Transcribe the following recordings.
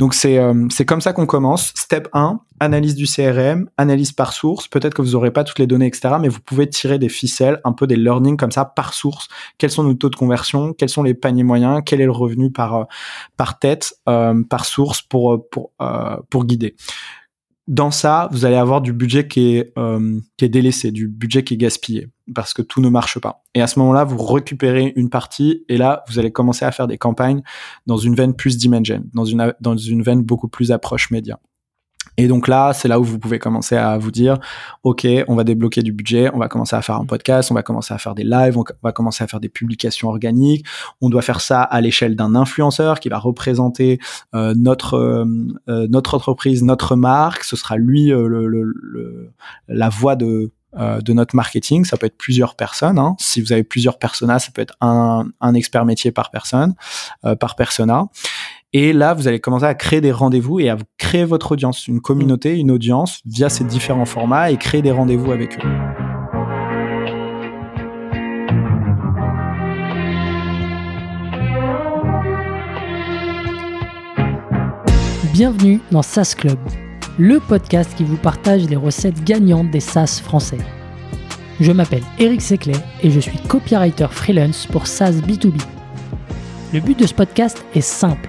Donc c'est euh, c'est comme ça qu'on commence. Step 1, analyse du CRM, analyse par source. Peut-être que vous n'aurez pas toutes les données, etc. Mais vous pouvez tirer des ficelles, un peu des learnings comme ça par source. Quels sont nos taux de conversion? Quels sont les paniers moyens? Quel est le revenu par euh, par tête, euh, par source pour pour pour guider? Dans ça, vous allez avoir du budget qui est, euh, qui est délaissé, du budget qui est gaspillé, parce que tout ne marche pas. Et à ce moment-là, vous récupérez une partie, et là, vous allez commencer à faire des campagnes dans une veine plus dimension, dans une, dans une veine beaucoup plus approche média. Et donc là, c'est là où vous pouvez commencer à vous dire, OK, on va débloquer du budget, on va commencer à faire un podcast, on va commencer à faire des lives, on va commencer à faire des publications organiques. On doit faire ça à l'échelle d'un influenceur qui va représenter euh, notre euh, euh, notre entreprise, notre marque. Ce sera lui le, le, la voix de de notre marketing. Ça peut être plusieurs personnes. Hein. Si vous avez plusieurs personas, ça peut être un, un expert métier par personne, par persona. Et là, vous allez commencer à créer des rendez-vous et à créer votre audience, une communauté, une audience via ces différents formats et créer des rendez-vous avec eux. Bienvenue dans SaaS Club, le podcast qui vous partage les recettes gagnantes des SaaS français. Je m'appelle Eric Seclet et je suis copywriter freelance pour SaaS B2B. Le but de ce podcast est simple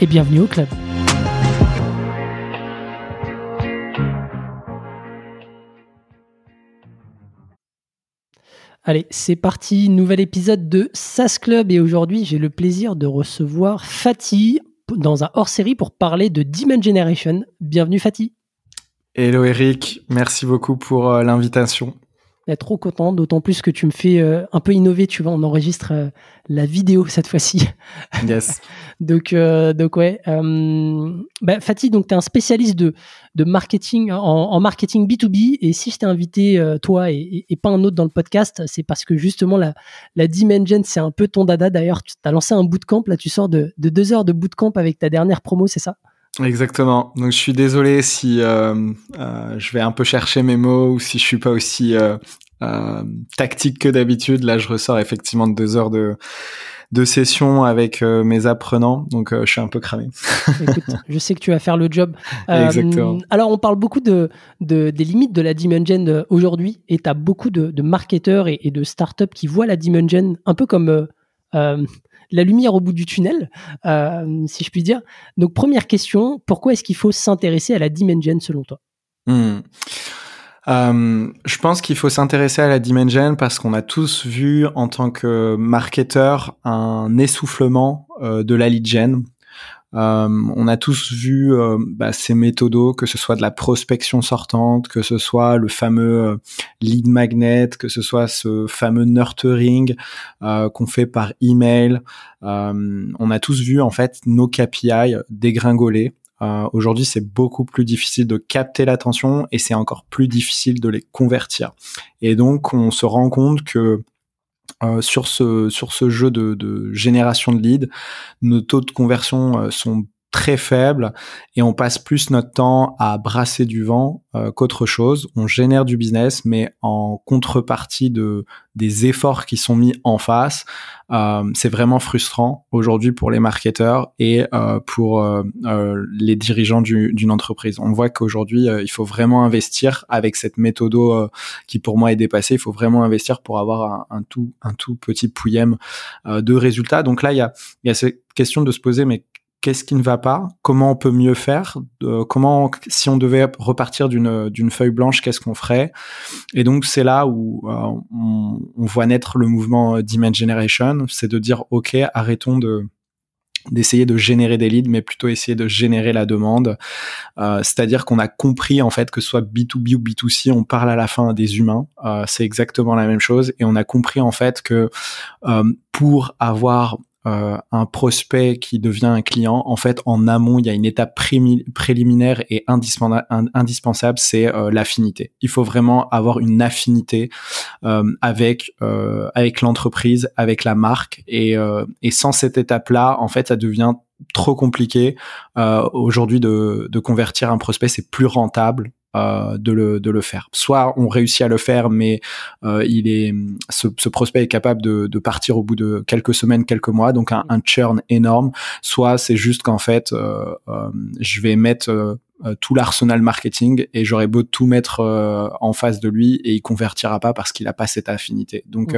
et bienvenue au club. Allez, c'est parti, nouvel épisode de SAS Club et aujourd'hui j'ai le plaisir de recevoir Fatih dans un hors-série pour parler de Demon Generation. Bienvenue Fatih. Hello Eric, merci beaucoup pour euh, trop content, d'autant plus que tu me fais euh, un peu innover, tu vois, on enregistre euh, la vidéo cette fois-ci. Yes. donc, euh, donc ouais. Bah, Fatih, donc tu es un spécialiste de, de marketing en, marketing B2B et si je t'ai invité toi et, pas un autre dans le podcast, c'est parce que justement la, la Dimension, c'est un peu ton dada. D'ailleurs, tu as lancé un bootcamp, là tu sors de, de deux heures de bootcamp avec ta dernière promo, c'est ça? Exactement. Donc je suis désolé si euh, euh, je vais un peu chercher mes mots ou si je suis pas aussi euh, tactique que d'habitude. Là, je ressors effectivement de deux heures de de session avec mes apprenants, donc je suis un peu cramé. Écoute, je sais que tu vas faire le job. Exactement. Alors, on parle beaucoup de, de, des limites de la Dimension aujourd'hui, et tu as beaucoup de, de marketeurs et, et, de startups qui voient la Dimension un peu comme la lumière au bout du tunnel, euh, si je puis dire. Donc première question, pourquoi est-ce qu'il faut s'intéresser à la Dimension selon toi? Hmm. euh, je pense qu'il faut s'intéresser à la Dimension parce qu'on a tous vu en tant que marketeur un essoufflement euh, de la lead gen. Euh, on a tous vu euh, bah, ces méthodos, que ce soit de la prospection sortante, que ce soit le fameux euh, lead magnet, que ce soit ce fameux nurturing qu'on fait par email. on a tous vu en fait nos KPI dégringoler. Aujourd'hui, c'est beaucoup plus difficile de capter l'attention et c'est encore plus difficile de les convertir. Et donc, on se rend compte que euh, sur ce sur ce jeu de, de, génération de leads, nos taux de conversion euh, sont très faibles et on passe plus notre temps à brasser du vent euh, qu'autre chose. On génère du business, mais en contrepartie de des efforts qui sont mis en face, euh, c'est vraiment frustrant aujourd'hui pour les marketeurs et euh, pour les dirigeants d'une entreprise. On voit qu'aujourd'hui, il faut vraiment investir avec cette méthode qui pour moi est dépassée. Il faut vraiment investir pour avoir un, tout un tout petit pouillème de résultats. Donc là, il y a, y a cette question de se poser, mais qu'est-ce qui ne va pas, comment on peut mieux faire, comment si on devait repartir d'une d'une feuille blanche, qu'est-ce qu'on ferait? Et donc c'est là où euh, on, on, voit naître le mouvement Demand Generation, c'est de dire ok, arrêtons de d'essayer de générer des leads, mais plutôt essayer de générer la demande. Euh, C'est-à-dire qu'on a compris en fait que soit B2B ou B2C, on parle à la fin des humains. Euh, c'est exactement la même chose. Et on a compris en fait que euh, pour avoir euh, un prospect qui devient un client, en fait, en amont, il y a une étape préliminaire et indispensable, c'est euh, l'affinité. Il faut vraiment avoir une affinité euh, avec avec l'entreprise, avec la marque, et, et sans cette étape-là, en fait, ça devient trop compliqué aujourd'hui de, de convertir un prospect. C'est plus rentable euh, de, le, de le faire. Soit on réussit à le faire, mais euh, il est ce, ce, prospect est capable de, de, partir au bout de quelques semaines, quelques mois, donc un, un churn énorme. Soit c'est juste qu'en fait, euh, euh je vais mettre euh, tout l'arsenal marketing et j'aurais beau tout mettre en face de lui et il convertira pas parce qu'il a pas cette affinité. Donc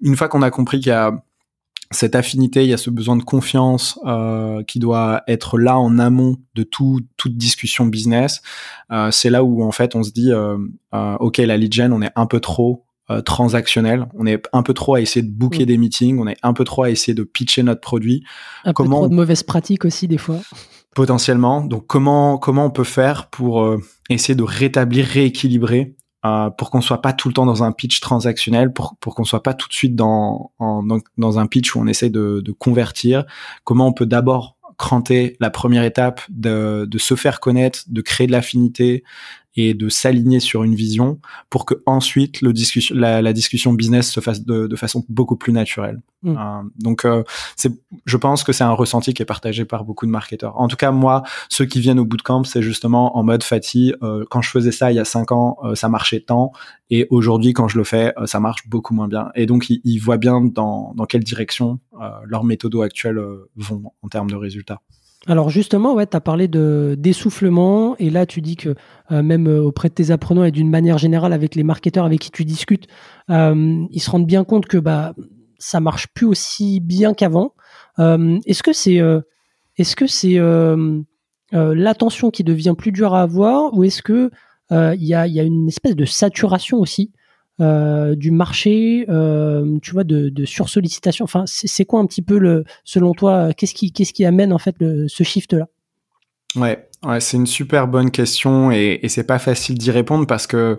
une fois qu'on a compris qu'il y a cette affinité, il y a ce besoin de confiance euh, qui doit être là en amont de tout, toute discussion business. Euh, c'est là où en fait on se dit, euh, euh ok, la lead gen, on est un peu trop euh, transactionnel, on est un peu trop à essayer de booker mm. des meetings, on est un peu trop à essayer de pitcher notre produit. Un comment peu trop de mauvaises pratiques aussi des fois. Potentiellement. Donc comment comment on peut faire pour euh, essayer de rétablir, rééquilibrer euh, pour qu'on soit pas tout le temps dans un pitch transactionnel, pour, pour qu'on soit pas tout de suite dans, un pitch où on essaie de, convertir. Comment on peut d'abord cranter la première étape de se faire connaître, de créer de l'affinité et de s'aligner sur une vision pour que ensuite le discussion, la, la, discussion business se fasse de, de façon beaucoup plus naturelle. Mm. Euh, donc, euh, c'est, je pense que c'est un ressenti qui est partagé par beaucoup de marketeurs. En tout cas, moi, ceux qui viennent au bootcamp, c'est justement en mode Fatih. Euh, quand je faisais ça il y a cinq ans, euh, ça marchait tant, et aujourd'hui, quand je le fais, euh, ça marche beaucoup moins bien. Et donc, ils, ils voient bien dans, dans quelle direction leurs méthodos actuels vont en termes de résultats. Alors justement, ouais, tu as parlé de d'essoufflement et là tu dis que euh, même euh, auprès de tes apprenants et d'une manière générale avec les marketeurs avec qui tu discutes, euh, ils se rendent bien compte que bah ça marche plus aussi bien qu'avant. est-ce que c'est est-ce que c'est l'attention qui devient plus dure à avoir ou est-ce que il y a, y a une espèce de saturation aussi euh, du marché, euh, tu vois, de, sursollicitation. Enfin, c'est quoi un petit peu le, selon toi, qu'est-ce qui, amène en fait ce shift-là? Ouais, ouais c'est une super bonne question et, et c'est pas facile d'y répondre parce que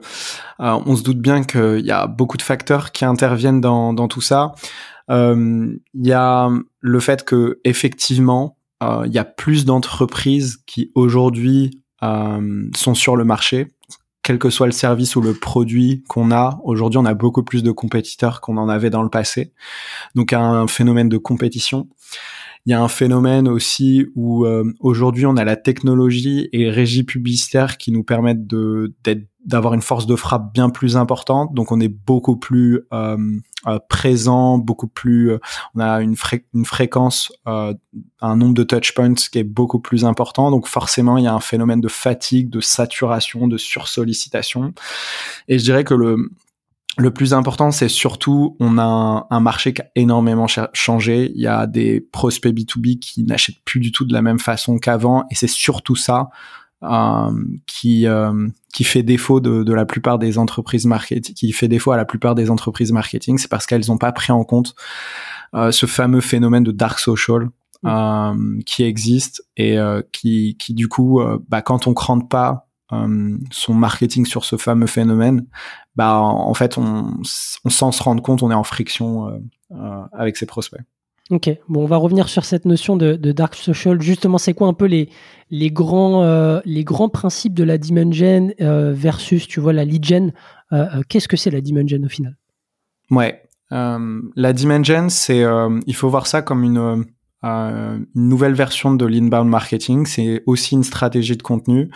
euh, on se doute bien qu'il y a beaucoup de facteurs qui interviennent dans, dans tout ça. Il y a le fait que effectivement, il y a plus d'entreprises qui aujourd'hui sont sur le marché quel que soit le service ou le produit qu'on a, aujourd'hui on a beaucoup plus de compétiteurs qu'on en avait dans le passé. Donc un phénomène de compétition. Il y a un phénomène aussi où euh, aujourd'hui on a la technologie et régie publicitaire qui nous permettent de d'être d'avoir une force de frappe bien plus importante. Donc on est beaucoup plus euh, euh présent, beaucoup plus, euh, on a une, fréquence, euh, un nombre de touch points qui est beaucoup plus important. Donc forcément il y a un phénomène de fatigue, de saturation, de sursollicitation. Et je dirais que le le plus important, c'est surtout, on a un, marché qui a énormément changé. Il y a des prospects B2B qui n'achètent plus du tout de la même façon qu'avant, et c'est surtout ça euh, qui euh, qui fait défaut de, de, la plupart des entreprises marketing, qui fait défaut à la plupart des entreprises marketing, c'est parce qu'elles n'ont pas pris en compte euh, ce fameux phénomène de dark social mmh. euh, qui existe et euh, qui qui du coup, bah, quand on crante pas son marketing sur ce fameux phénomène, bah en fait on, on sans se rendre compte, on est en friction euh, euh, avec ses prospects. Ok, bon, on va revenir sur cette notion de, de dark social. Justement, c'est quoi un peu les, les, grands, euh, les grands principes de la dimension versus, tu vois, la lead gen Qu'est-ce que c'est la dimension au final? Ouais, la dimension, c'est, il faut voir ça comme une une nouvelle version de l'inbound marketing. C'est aussi une stratégie de contenu.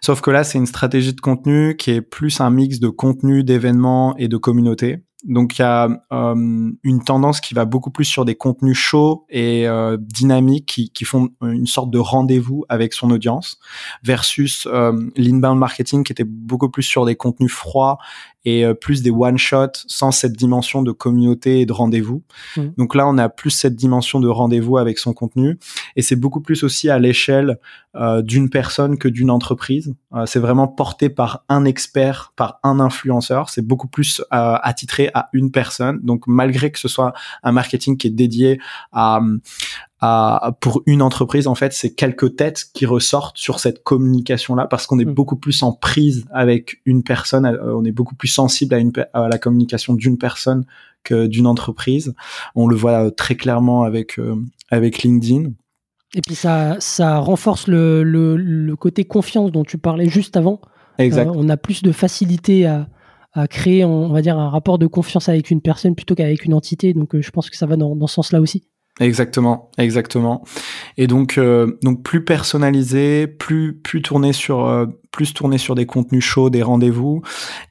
Sauf que là, c'est une stratégie de contenu qui est plus un mix de contenu, d'événements et de communauté. Donc il y a euh, une tendance qui va beaucoup plus sur des contenus chauds et euh, dynamiques qui, qui, font une sorte de rendez-vous avec son audience, versus euh, l'inbound marketing qui était beaucoup plus sur des contenus froids et euh, plus des one shot sans cette dimension de communauté et de rendez-vous. Mmh. Donc là, on a plus cette dimension de rendez-vous avec son contenu et c'est beaucoup plus aussi à l'échelle euh, d'une personne que d'une entreprise. Euh, c'est vraiment porté par un expert, par un influenceur. C'est beaucoup plus attitré à une personne. Donc malgré que ce soit un marketing qui est dédié à à, pour une entreprise, en fait, c'est quelques têtes qui ressortent sur cette communication-là parce qu'on est mm. beaucoup plus en prise avec une personne, euh, on est beaucoup plus sensible à, une, à la communication d'une personne que d'une entreprise. On le voit euh, très clairement avec, euh, avec LinkedIn. Et puis ça, ça renforce le, le, le côté confiance dont tu parlais juste avant. Exact. on a plus de facilité à, à créer, on va dire, un rapport de confiance avec une personne plutôt qu'avec une entité. Donc, je pense que ça va dans, dans ce sens-là aussi. Exactement, exactement. Et donc, euh, donc plus personnalisé, plus plus tourné sur euh, plus tourné sur des contenus chauds, des rendez-vous,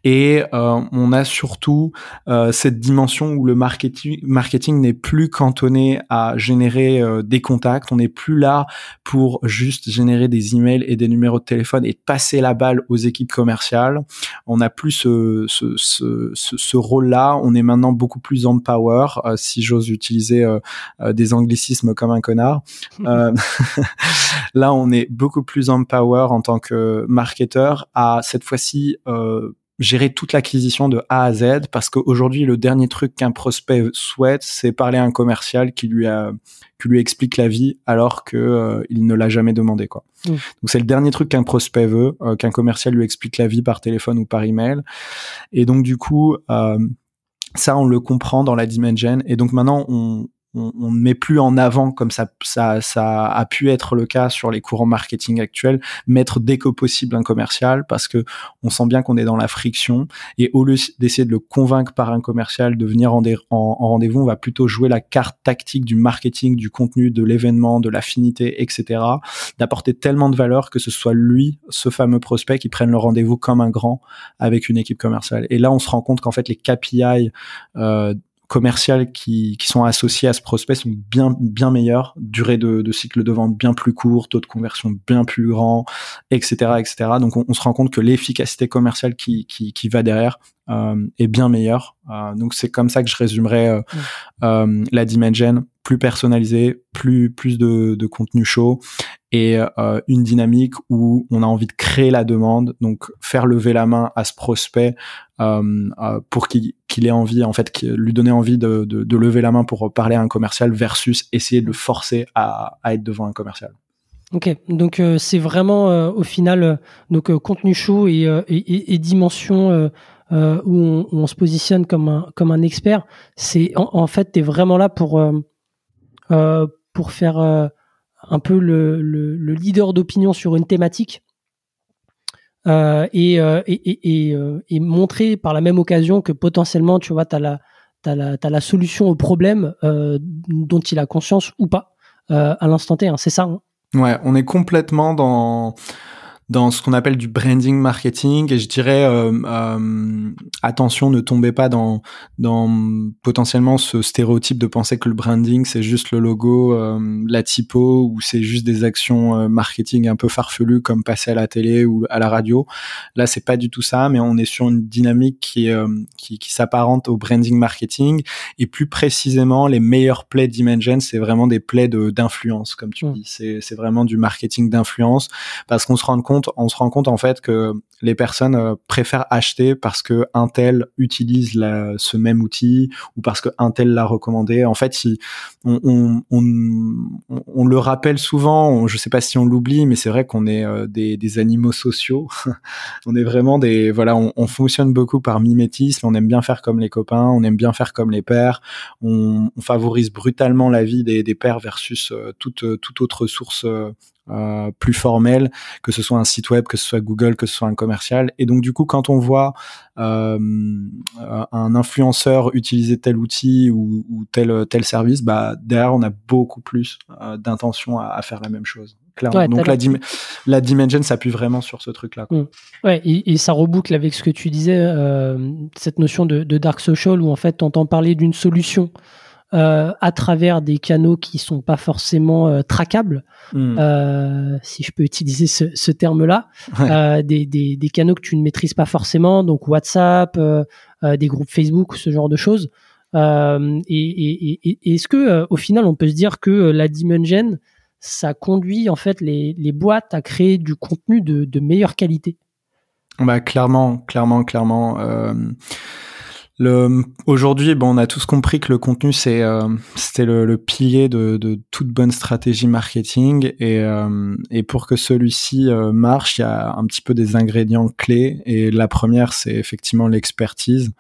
et euh, on a surtout euh, cette dimension où le marketing marketing n'est plus cantonné à générer euh, des contacts. On n'est plus là pour juste générer des emails et des numéros de téléphone et passer la balle aux équipes commerciales. On n'a plus ce ce, ce, ce, rôle-là. On est maintenant beaucoup plus en power, si j'ose utiliser des anglicismes comme un connard. là, on est beaucoup plus en power en tant que marketing marketeur à cette fois-ci euh, gérer toute l'acquisition de A à Z parce qu'aujourd'hui le dernier truc qu'un prospect souhaite c'est parler à un commercial qui lui a qui lui explique la vie alors que euh, il ne l'a jamais demandé quoi. Mmh. Donc c'est le dernier truc qu'un prospect veut euh, qu'un commercial lui explique la vie par téléphone ou par email et donc du coup ça on le comprend dans la dimension et donc maintenant on, on, ne met plus en avant comme ça, ça, ça a pu être le cas sur les courants marketing actuels, mettre dès que possible un commercial parce que on sent bien qu'on est dans la friction et au lieu d'essayer de le convaincre par un commercial de venir en, en, rendez-vous, on va plutôt jouer la carte tactique du marketing, du contenu, de l'événement, de l'affinité, etc. D'apporter tellement de valeur que ce soit lui, ce fameux prospect, qui prenne le rendez-vous comme un grand avec une équipe commerciale. Et là, on se rend compte qu'en fait, les KPI euh, commerciales qui, qui sont associées à ce prospect sont bien bien meilleures, durée de, de cycle de vente bien plus court, taux de conversion bien plus grand, etc. etc. Donc on, se rend compte que l'efficacité commerciale qui, qui, qui va derrière euh, est bien meilleure. Euh, donc c'est comme ça que je résumerais euh, euh la Dimension, plus personnalisé, plus plus de, de contenu chaud et euh, une dynamique où on a envie de créer la demande, donc faire lever la main à ce prospect euh, euh, pour qu'il ait envie, en fait, lui donner envie de, de, de, lever la main pour parler à un commercial versus essayer de le forcer à, à être devant un commercial. Ok, donc euh, c'est vraiment euh, au final donc contenu chaud et, et, et dimension où on, on, se positionne comme un comme un expert. C'est en, fait t'es vraiment là pour pour faire un peu le, le, leader d'opinion sur une thématique euh, et, euh, euh, et, montrer par la même occasion que potentiellement, tu vois, tu as la solution au problème dont il a conscience ou pas à l'instant T. Hein, c'est ça. Hein ouais, on est complètement dans dans ce qu'on appelle du branding marketing et je dirais euh, euh, attention ne tombez pas dans dans potentiellement ce stéréotype de penser que le branding c'est juste le logo euh, la typo ou c'est juste des actions euh, marketing un peu farfelues comme passer à la télé ou à la radio. Là c'est pas du tout ça mais on est sur une dynamique qui euh, qui, qui s'apparente au branding marketing et plus précisément les meilleurs plays d'Imagen c'est vraiment des plays d'influence comme tu dis. C'est c'est vraiment du marketing d'influence parce qu'on se rend compte on se rend compte en fait que les personnes euh, préfèrent acheter parce que un tel utilise ce même outil ou parce que un tel l'a recommandé. En fait, si on, on, le rappelle souvent, je sais pas si on l'oublie, mais c'est vrai qu'on est euh, des, animaux sociaux. on est vraiment des voilà, on, fonctionne beaucoup par mimétisme. On aime bien faire comme les copains, on aime bien faire comme les pères. On, favorise brutalement la vie des, des pères versus euh, toute toute autre source euh, plus formel, que ce soit un site web, que ce soit Google, que ce soit un commercial. Et donc du coup, quand on voit euh, un influenceur utiliser tel outil ou, ou, tel tel service, bah derrière on a beaucoup plus euh, d'intention à, à, faire la même chose. Clairement. donc la, dim la Dimension s'appuie vraiment sur ce truc-là. Mmh. Ouais, et, et, ça reboucle avec ce que tu disais, euh, cette notion de, de, dark social où en fait on entend parler d'une solution à travers des canaux qui sont pas forcément euh, traquables, euh, si je peux utiliser ce, ce terme-là, euh, des, des, des, canaux que tu ne maîtrises pas forcément, donc WhatsApp, euh, des groupes Facebook, ce genre de choses. et, et, et est-ce que au final on peut se dire que la Dimension ça conduit en fait les, les boîtes à créer du contenu de, de meilleure qualité? Bah clairement, clairement, clairement aujourd'hui, bon, on a tous compris que le contenu c'est euh, le, le, pilier de, de, toute bonne stratégie marketing et, euh, et pour que celui-ci euh, marche, il y a un petit peu des ingrédients clés et la première c'est effectivement l'expertise.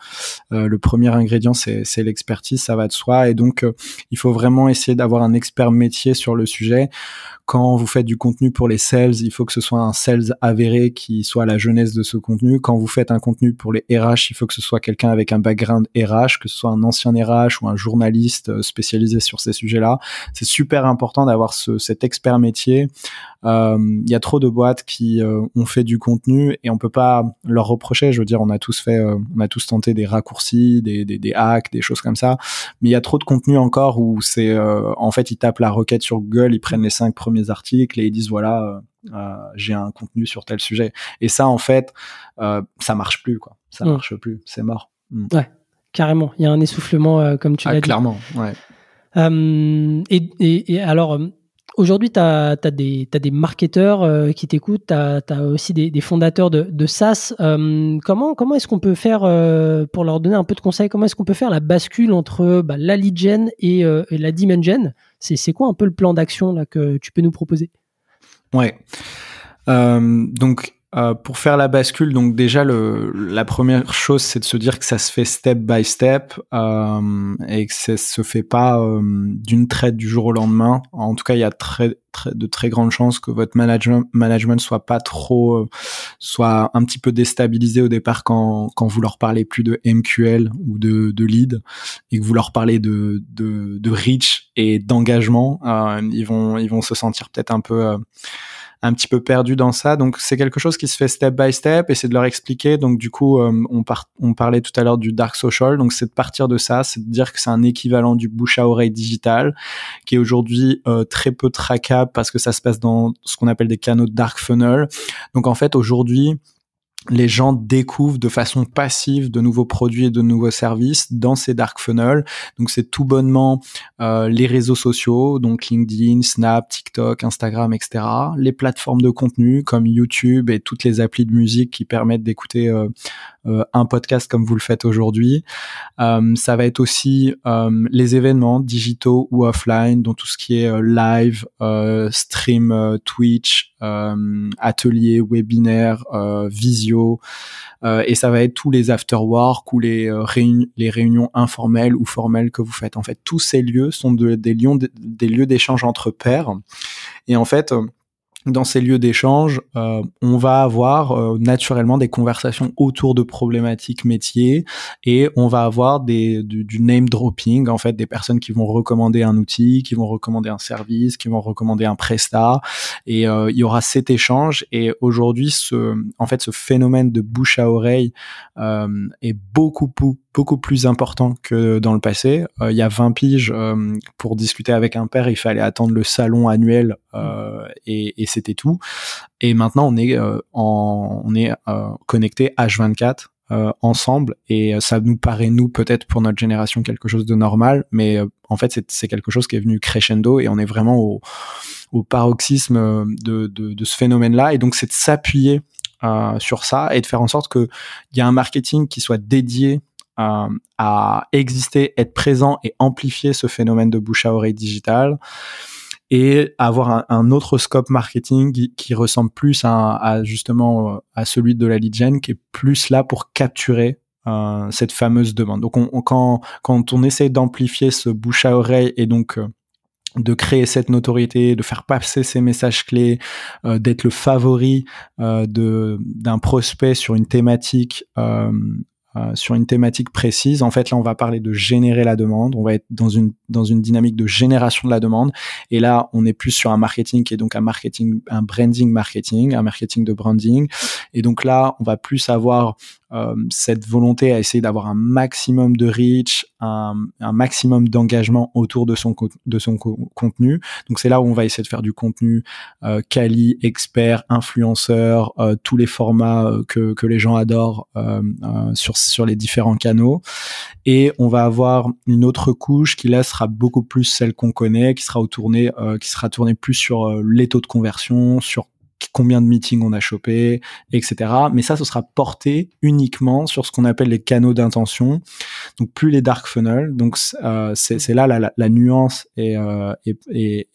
le premier ingrédient c'est l'expertise, ça va de soi et donc il faut vraiment essayer d'avoir un expert métier sur le sujet quand vous faites du contenu pour les sales, il faut que ce soit un sales avéré qui soit la jeunesse de ce contenu. Quand vous faites un contenu pour les RH, il faut que ce soit quelqu'un avec un background RH, que ce soit un ancien RH ou un journaliste euh, spécialisé sur ces sujets-là. C'est super important d'avoir ce, cet expert métier. Euh, il y a trop de boîtes qui euh, ont fait du contenu et on peut pas leur reprocher. Je veux dire, on a tous fait, on a tous tenté des raccourcis, des, des, des, hacks, des choses comme ça. Mais il y a trop de contenu encore où c'est, en fait, ils tapent la requête sur Google, ils prennent les cinq premiers articles et ils disent voilà, euh, euh, j'ai un contenu sur tel sujet. Et ça, en fait, euh, ça marche plus, quoi. Ça mm. marche plus, c'est mort. Mm. Ouais, carrément. Il y a un essoufflement, comme tu ah, l'as dit. Clairement, ouais. Et, et, alors, Aujourd'hui, tu as, des, des marketeurs qui t'écoutent, tu as, aussi des, fondateurs de, de SaaS. comment comment est-ce qu'on peut faire, pour leur donner un peu de conseils, comment est-ce qu'on peut faire la bascule entre bah, la lead gen et, et la demand gen? C'est quoi un peu le plan d'action que tu peux nous proposer? Ouais. Euh, donc euh, pour faire la bascule, donc déjà le, la première chose, c'est de se dire que ça se fait step by step euh, et que ça se fait pas euh, d'une traite du jour au lendemain. En tout cas, il y a très, très, de très grandes chances que votre management management soit pas trop, euh, soit un petit peu déstabilisé au départ quand quand vous leur parlez plus de MQL ou de, de lead et que vous leur parlez de de, de reach et d'engagement. Euh, ils vont ils vont se sentir peut-être un peu un petit peu perdu dans ça. Donc c'est quelque chose qui se fait step by step et c'est de leur expliquer. Donc du coup, euh, on, parlait tout à l'heure du dark social. Donc c'est de partir de ça, c'est de dire que c'est un équivalent du bouche à oreille digital qui est aujourd'hui euh, très peu traquable parce que ça se passe dans ce qu'on appelle des canaux dark funnel. Donc en fait aujourd'hui les gens découvrent de façon passive de nouveaux produits et de nouveaux services dans ces dark funnels. Donc c'est tout bonnement euh, les réseaux sociaux, donc LinkedIn, Snap, TikTok, Instagram, etc. Les plateformes de contenu comme YouTube et toutes les applis de musique qui permettent d'écouter euh, un podcast comme vous le faites aujourd'hui. Euh, ça va être aussi euh, les événements digitaux ou offline, dont tout ce qui est live, stream, Twitch, ateliers, webinaires, visio. et ça va être tous les after-work ou les, réunions informelles ou formelles que vous faites. En fait, tous ces lieux sont des, des lieux d'échange entre pairs. Et en fait, dans ces lieux d'échange, euh, on va avoir euh, naturellement des conversations autour de problématiques métiers et on va avoir des, du, name dropping, en fait, des personnes qui vont recommander un outil, qui vont recommander un service, qui vont recommander un prestat et euh, il y aura cet échange. Et aujourd'hui, ce, en fait, ce phénomène de bouche à oreille est beaucoup, beaucoup plus important que dans le passé. il y a 20 piges pour discuter avec un père, il fallait attendre le salon annuel et, et c'était tout. Et maintenant, on est euh, on est euh, connecté H24 euh, ensemble et ça nous paraît nous peut-être pour notre génération quelque chose de normal, mais en fait c'est quelque chose qui est venu crescendo et on est vraiment au, au paroxysme de, de, ce phénomène-là. Et donc c'est de s'appuyer sur ça et de faire en sorte qu'il y a un marketing qui soit dédié à exister, être présent et amplifier ce phénomène de bouche à oreille digital et avoir un, autre scope marketing qui, ressemble plus à, justement euh, à celui de la lead gen, qui est plus là pour capturer euh, cette fameuse demande. Donc on, quand, quand on essaie d'amplifier ce bouche à oreille et donc euh, de créer cette notoriété, de faire passer ces messages clés, d'être le favori de d'un prospect sur une thématique euh, sur une thématique précise. En fait, là, on va parler de générer la demande. On va être dans une dans une dynamique de génération de la demande. Et là, on est plus sur un marketing qui est donc un marketing, un branding marketing, un marketing de branding. Et donc là, on va plus avoir euh, cette volonté à essayer d'avoir un maximum de reach, un, un maximum d'engagement autour de son de son contenu. Donc c'est là où on va essayer de faire du contenu euh, quali, expert, influenceur, euh, tous les formats euh, que que les gens adorent euh, sur sur les différents canaux. Et on va avoir une autre couche qui là sera beaucoup plus celle qu'on connaît, qui sera tournée qui sera tournée plus sur les taux de conversion, sur combien de meetings on a chopé, etc. Mais ça, ce sera porté uniquement sur ce qu'on appelle les canaux d'intention, donc plus les dark funnels. Donc euh, c'est là la, la, nuance et, euh,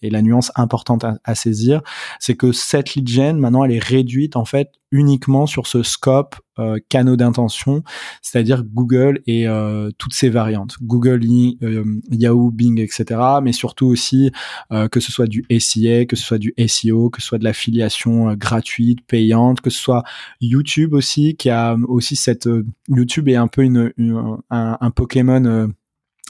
la nuance importante à, à saisir, c'est que cette lead gen maintenant elle est réduite en fait uniquement sur ce scope euh, canaux d'intention, c'est-à-dire Google et euh, toutes ses variantes, Google, euh, Yahoo, Bing, etc. Mais surtout aussi que ce soit du SIA, que ce soit du SEO, que ce soit de l'affiliation gratuite, payante, que ce soit YouTube aussi, qui a aussi cette YouTube est un peu une, un, un Pokémon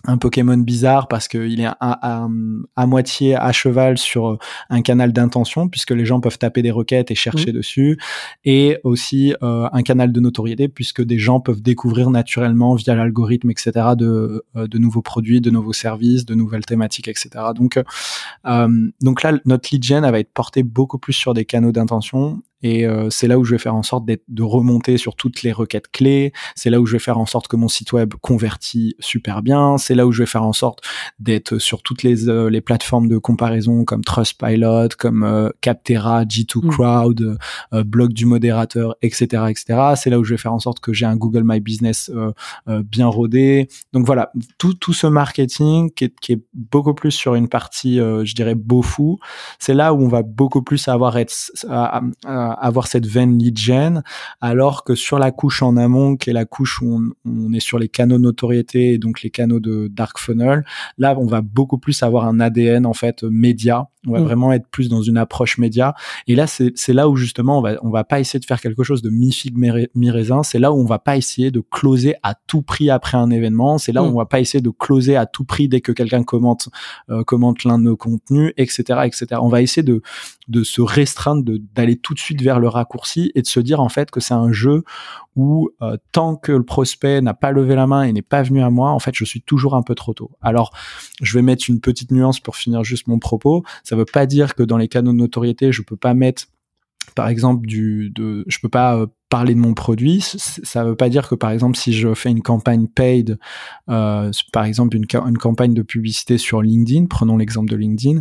un Pokémon bizarre parce qu'il est à, à, moitié à cheval sur euh, un canal d'intention puisque les gens peuvent taper des requêtes et chercher mmh. dessus et aussi euh, un canal de notoriété puisque des gens peuvent découvrir naturellement via l'algorithme etc de, euh, de nouveaux produits de nouveaux services de nouvelles thématiques etc donc donc là notre lead gen elle va être portée beaucoup plus sur des canaux d'intention et euh, c'est là où je vais faire en sorte de remonter sur toutes les requêtes clés. C'est là où je vais faire en sorte que mon site web convertit super bien. C'est là où je vais faire en sorte d'être sur toutes les, euh, les plateformes de comparaison comme Trustpilot, comme euh, Captera, G2 mm. Crowd, blog du modérateur, etc., etc. C'est là où je vais faire en sorte que j'ai un Google My Business bien rodé. Donc voilà, tout, tout ce marketing qui est, qui est beaucoup plus sur une partie, je dirais, beau fou. C'est là où on va beaucoup plus avoir être, avoir cette veine lead alors que sur la couche en amont, qui est la couche où on, est sur les canaux notoriété et donc les canaux de dark funnel, là on va beaucoup plus avoir un ADN en fait média. On va mm. vraiment être plus dans une approche média. Et là c'est là où justement on va on va pas essayer de faire quelque chose de mi figue mi raisin. C'est là où on va pas essayer de closer à tout prix après un événement. C'est là où mm. on va pas essayer de closer à tout prix dès que quelqu'un commente euh, commente l'un de nos contenus, etc., etc. On va essayer de de se restreindre, d'aller tout de suite vers le raccourci et de se dire en fait que c'est un jeu où euh, tant que le prospect n'a pas levé la main et n'est pas venu à moi, en fait, je suis toujours un peu trop tôt. Alors, je vais mettre une petite nuance pour finir juste mon propos. Ça veut pas dire que dans les canaux de notoriété, je peux pas mettre par exemple du de je peux pas euh, parler de mon produit ça veut pas dire que par exemple si je fais une campagne paid euh, par exemple une, une, campagne de publicité sur LinkedIn prenons l'exemple de LinkedIn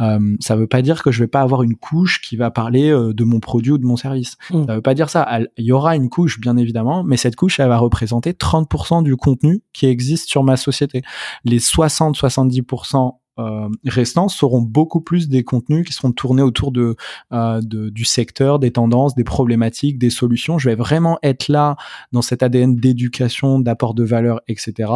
euh, ça veut pas dire que je vais pas avoir une couche qui va parler euh, de mon produit ou de mon service. Mmh. ça veut pas dire ça. Il y aura une couche bien évidemment mais cette couche elle va représenter 30% du contenu qui existe sur ma société. Les 60 70% euh, restants seront beaucoup plus des contenus qui seront tournés autour de, euh, de, du secteur, des tendances, des problématiques, des solutions. Je vais vraiment être là dans cet ADN d'éducation, d'apport de valeur, etc.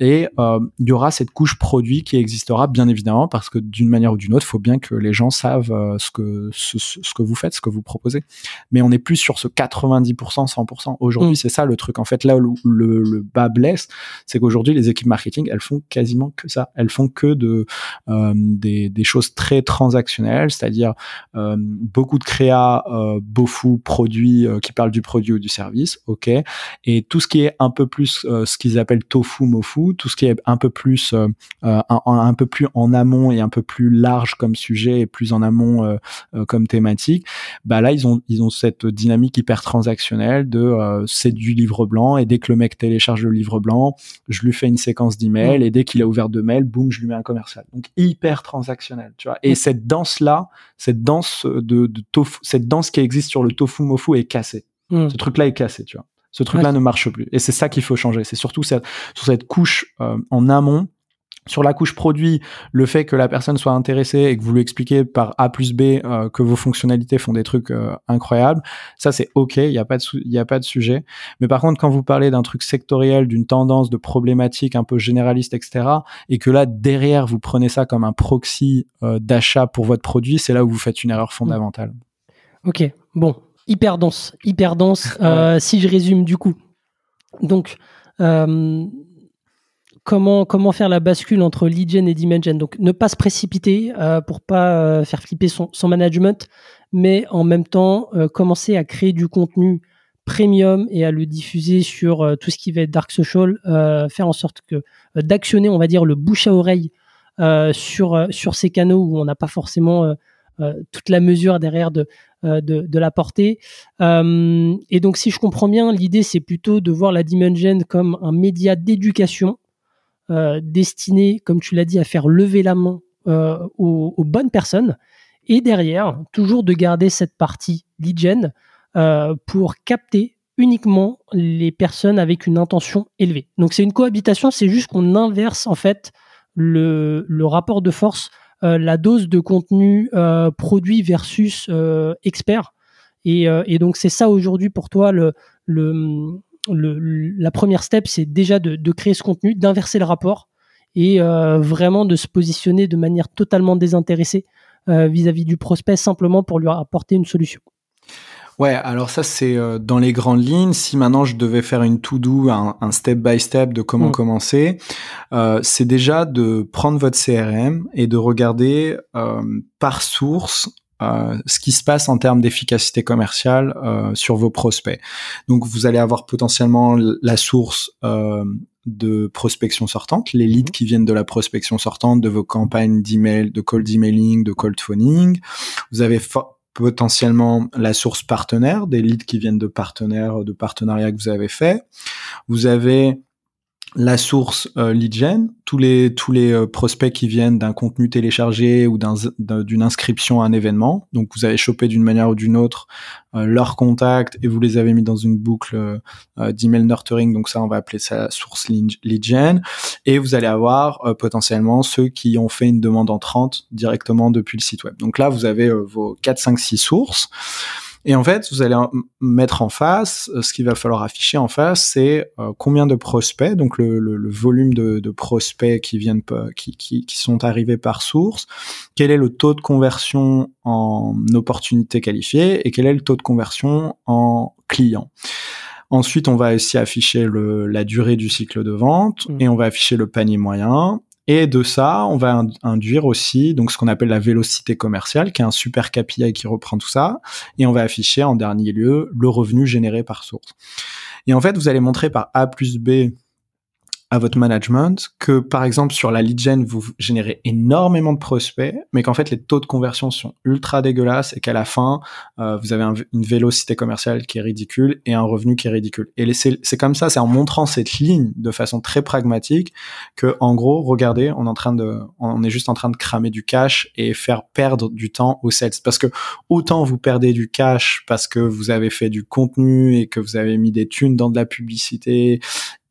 Et euh, il y aura cette couche produit qui existera bien évidemment parce que d'une manière ou d'une autre, il faut bien que les gens savent euh, ce que ce, ce, que vous faites, ce que vous proposez. Mais on est plus sur ce 90%, 100%. Aujourd'hui, mm. c'est ça le truc. En fait, là où le, le bas blesse, c'est qu'aujourd'hui, les équipes marketing, elles font quasiment que ça. Elles font que de euh, des, des, choses très transactionnelles, c'est-à-dire euh, beaucoup de créa, euh, beau fou, produits qui parlent du produit ou du service, ok. Et tout ce qui est un peu plus ce qu'ils appellent tofu, mofu, tout ce qui est un peu plus euh, un, un, peu plus en amont et un peu plus large comme sujet et plus en amont euh, euh, comme thématique, bah là ils ont ils ont cette dynamique hyper transactionnelle de c'est du livre blanc et dès que le mec télécharge le livre blanc, je lui fais une séquence d'emails et dès qu'il a ouvert deux mails, boum, je lui mets un commercial. Donc hyper transactionnel, tu vois. Et cette danse là, cette danse de, de tofu, cette danse qui existe sur le tofu mofu est cassée. Ce truc là est cassé, tu vois. Ce truc-là ne marche plus. Et c'est ça qu'il faut changer. C'est surtout cette, sur cette couche euh, en amont. Sur la couche produit, le fait que la personne soit intéressée et que vous lui expliquez par A plus B euh, que vos fonctionnalités font des trucs euh, incroyables, ça c'est ok, il n'y a pas de il a pas de sujet. Mais par contre, quand vous parlez d'un truc sectoriel, d'une tendance, de problématique un peu généraliste, etc., et que là derrière vous prenez ça comme un proxy d'achat pour votre produit, c'est là où vous faites une erreur fondamentale. Ok, bon, hyper dense, hyper dense. Euh, si je résume du coup, donc euh, comment comment faire la bascule entre lead gen et demand gen? Donc ne pas se précipiter euh, pour pas faire flipper son, son, management, mais en même temps commencer à créer du contenu premium et à le diffuser sur tout ce qui va être dark social, faire en sorte que d'actionner, on va dire, le bouche à oreille sur sur ces canaux où on n'a pas forcément toute la mesure derrière de, euh, de, la portée. Euh, et donc, si je comprends bien, l'idée, c'est plutôt de voir la Dimension comme un média d'éducation euh, destiné, comme tu l'as dit, à faire lever la main aux, bonnes personnes et derrière, toujours de garder cette partie lead gen euh, pour capter uniquement les personnes avec une intention élevée. Donc c'est une cohabitation, c'est juste qu'on inverse en fait le, le rapport de force, euh, la dose de contenu euh, produit versus expert. Et, donc c'est ça aujourd'hui pour toi le, le, le, la première step, c'est déjà de, créer ce contenu, d'inverser le rapport et vraiment de se positionner de manière totalement désintéressée vis-à-vis -vis du prospect simplement pour lui apporter une solution. Ouais, alors ça c'est euh, dans les grandes lignes. Si maintenant je devais faire une to-do, un, un, step by step de comment mm. commencer, euh, c'est déjà de prendre votre CRM et de regarder euh, par source euh, ce qui se passe en termes d'efficacité commerciale euh, sur vos prospects. Donc vous allez avoir potentiellement la source euh, de prospection sortante, les leads mm. qui viennent de la prospection sortante, de vos campagnes d'email, de cold emailing, de cold phoning. Vous avez potentiellement la source partenaire, des leads qui viennent de partenaires, de partenariats que vous avez fait. Vous avez la source euh, lead gen, tous les tous les euh, prospects qui viennent d'un contenu téléchargé ou d'une inscription à un événement. Donc vous avez chopé d'une manière ou d'une autre euh, leurs contacts et vous les avez mis dans une boucle euh, d'email nurturing. Donc ça, on va appeler ça source lead gen. Et vous allez avoir potentiellement ceux qui ont fait une demande entrante directement depuis le site web. Donc là, vous avez vos 4, 5, 6 sources. Et en fait, vous allez mettre en face, euh, ce qu'il va falloir afficher en face, c'est euh, combien de prospects, donc le, le, volume de, de, prospects qui viennent, qui, qui, qui, sont arrivés par source, quel est le taux de conversion en opportunité qualifiée et quel est le taux de conversion en client. Ensuite, on va aussi afficher le, la durée du cycle de vente mmh. et on va afficher le panier moyen et de ça, on va induire aussi donc ce qu'on appelle la vélocité commerciale, qui est un super KPI qui reprend tout ça. Et on va afficher en dernier lieu le revenu généré par source. Et en fait, vous allez montrer par A plus B à votre management que par exemple sur la lead gen vous générez énormément de prospects mais qu'en fait les taux de conversion sont ultra dégueulasses et qu'à la fin euh, vous avez une vélocité commerciale qui est ridicule et un revenu qui est ridicule. Et c'est comme ça c'est en montrant cette ligne de façon très pragmatique que en gros regardez on est en train de on est juste en train de cramer du cash et faire perdre du temps aux sales. Parce que autant vous perdez du cash parce que vous avez fait du contenu et que vous avez mis des thunes dans de la publicité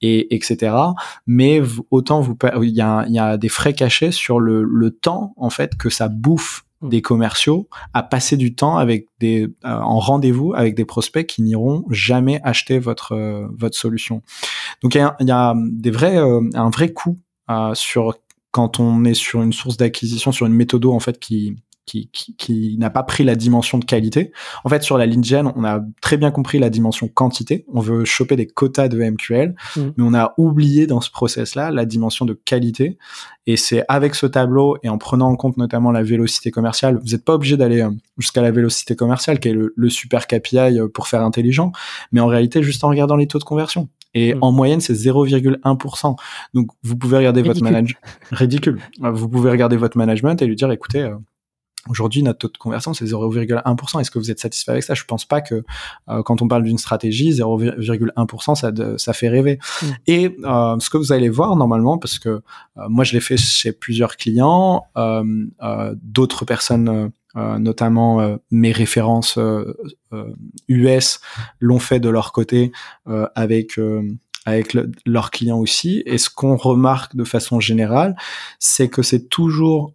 et etc. Mais autant vous il y a, y a des frais cachés sur le, le temps en fait que ça bouffe mmh. des commerciaux à passer du temps avec des euh, en rendez-vous avec des prospects qui n'iront jamais acheter votre euh, votre solution. Donc il y a, y a, des vrais euh, un vrai coût sur quand on est sur une source d'acquisition sur une méthode en fait qui qui, qui, n'a pas pris la dimension de qualité. En fait, sur la lead gen, on a très bien compris la dimension quantité. On veut choper des quotas de MQL, mm. mais on a oublié dans ce process-là la dimension de qualité. Et c'est avec ce tableau et en prenant en compte notamment la vélocité commerciale, vous n'êtes pas obligé d'aller euh, jusqu'à la vélocité commerciale, qui est le, super KPI euh, pour faire intelligent, mais en réalité, juste en regardant les taux de conversion. Et mm. en moyenne, c'est 0,1%. Donc, vous pouvez regarder votre management. Ridicule. Vous pouvez regarder votre management et lui dire, écoutez, euh, Aujourd'hui, notre taux de conversion, c'est 0,1%. Est-ce que vous êtes satisfait avec ça? Je pense pas que euh, quand on parle d'une stratégie, 0,1%, ça, ça fait rêver. Mm. Et euh, ce que vous allez voir normalement, parce que euh, moi, je l'ai fait chez plusieurs clients, d'autres personnes, notamment mes références US, l'ont fait de leur côté avec avec leurs clients aussi. Et ce qu'on remarque de façon générale, c'est que c'est toujours